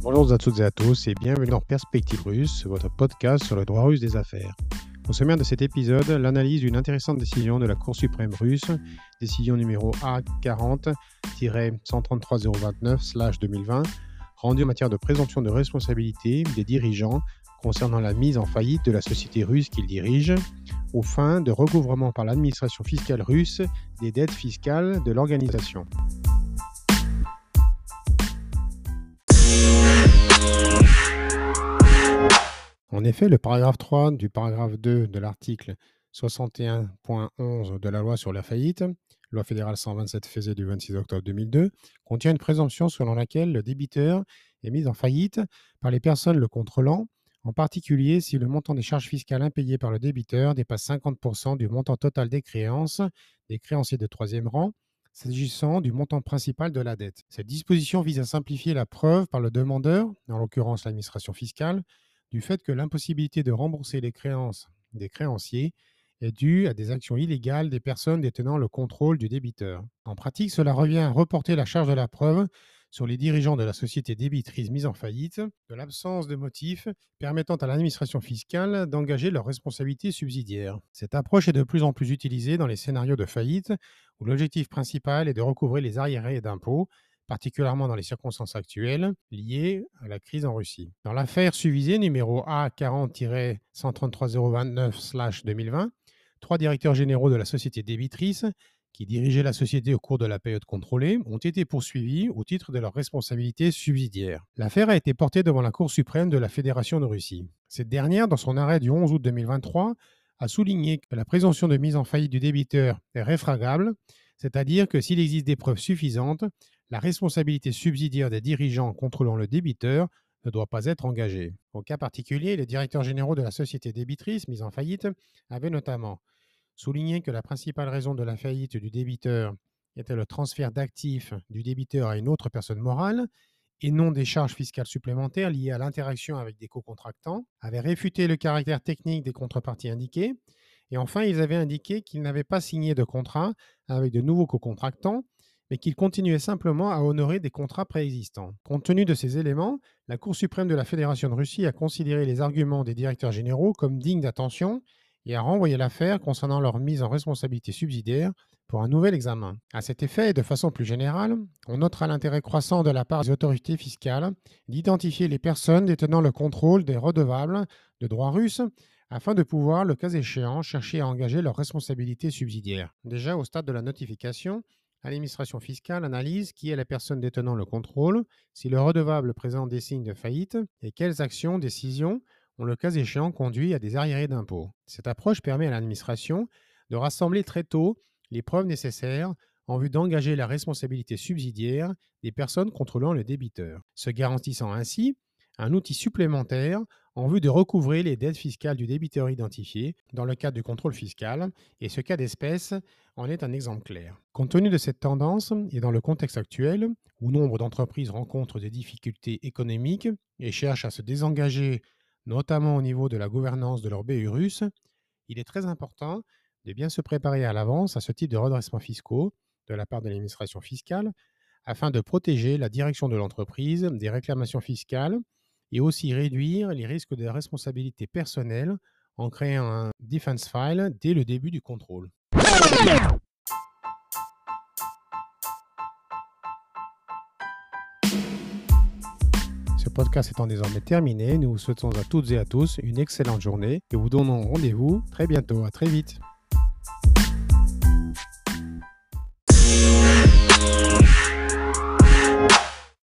Bonjour à toutes et à tous et bienvenue dans Perspective Russe, votre podcast sur le droit russe des affaires. Au sommaire de cet épisode, l'analyse d'une intéressante décision de la Cour suprême russe, décision numéro A40-133029-2020, rendue en matière de présomption de responsabilité des dirigeants concernant la mise en faillite de la société russe qu'ils dirigent, aux fins de recouvrement par l'administration fiscale russe des dettes fiscales de l'organisation. En effet, le paragraphe 3 du paragraphe 2 de l'article 61.11 de la loi sur la faillite, loi fédérale 127 faisée du 26 octobre 2002, contient une présomption selon laquelle le débiteur est mis en faillite par les personnes le contrôlant, en particulier si le montant des charges fiscales impayées par le débiteur dépasse 50% du montant total des créances des créanciers de troisième rang, s'agissant du montant principal de la dette. Cette disposition vise à simplifier la preuve par le demandeur, en l'occurrence l'administration fiscale, du fait que l'impossibilité de rembourser les créances des créanciers est due à des actions illégales des personnes détenant le contrôle du débiteur. En pratique, cela revient à reporter la charge de la preuve sur les dirigeants de la société débitrice mise en faillite, de l'absence de motifs permettant à l'administration fiscale d'engager leurs responsabilités subsidiaires. Cette approche est de plus en plus utilisée dans les scénarios de faillite où l'objectif principal est de recouvrer les arriérés d'impôts particulièrement dans les circonstances actuelles liées à la crise en Russie. Dans l'affaire Suvisé numéro A40-133029-2020, trois directeurs généraux de la société débitrice qui dirigeaient la société au cours de la période contrôlée ont été poursuivis au titre de leurs responsabilités subsidiaires. L'affaire a été portée devant la Cour suprême de la Fédération de Russie. Cette dernière, dans son arrêt du 11 août 2023, a souligné que la présomption de mise en faillite du débiteur est réfragable, c'est-à-dire que s'il existe des preuves suffisantes, la responsabilité subsidiaire des dirigeants contrôlant le débiteur ne doit pas être engagée. Au cas particulier, les directeurs généraux de la société débitrice mise en faillite avaient notamment souligné que la principale raison de la faillite du débiteur était le transfert d'actifs du débiteur à une autre personne morale et non des charges fiscales supplémentaires liées à l'interaction avec des co-contractants, avaient réfuté le caractère technique des contreparties indiquées, et enfin ils avaient indiqué qu'ils n'avaient pas signé de contrat avec de nouveaux co-contractants mais qu'il continuait simplement à honorer des contrats préexistants. Compte tenu de ces éléments, la Cour suprême de la Fédération de Russie a considéré les arguments des directeurs généraux comme dignes d'attention et a renvoyé l'affaire concernant leur mise en responsabilité subsidiaire pour un nouvel examen. À cet effet, et de façon plus générale, on notera l'intérêt croissant de la part des autorités fiscales d'identifier les personnes détenant le contrôle des redevables de droit russe afin de pouvoir, le cas échéant, chercher à engager leurs responsabilités subsidiaires. Déjà au stade de la notification, L'administration fiscale analyse qui est la personne détenant le contrôle, si le redevable présente des signes de faillite et quelles actions, décisions ont le cas échéant conduit à des arriérés d'impôts. Cette approche permet à l'administration de rassembler très tôt les preuves nécessaires en vue d'engager la responsabilité subsidiaire des personnes contrôlant le débiteur, se garantissant ainsi un outil supplémentaire en vue de recouvrer les dettes fiscales du débiteur identifié dans le cadre du contrôle fiscal, et ce cas d'espèce en est un exemple clair. Compte tenu de cette tendance, et dans le contexte actuel, où nombre d'entreprises rencontrent des difficultés économiques et cherchent à se désengager, notamment au niveau de la gouvernance de leur BU russe, il est très important de bien se préparer à l'avance à ce type de redressement fiscaux de la part de l'administration fiscale, afin de protéger la direction de l'entreprise des réclamations fiscales et aussi réduire les risques de responsabilité personnelle en créant un defense file dès le début du contrôle. Ce podcast étant désormais terminé, nous vous souhaitons à toutes et à tous une excellente journée et vous donnons rendez-vous très bientôt. À très vite.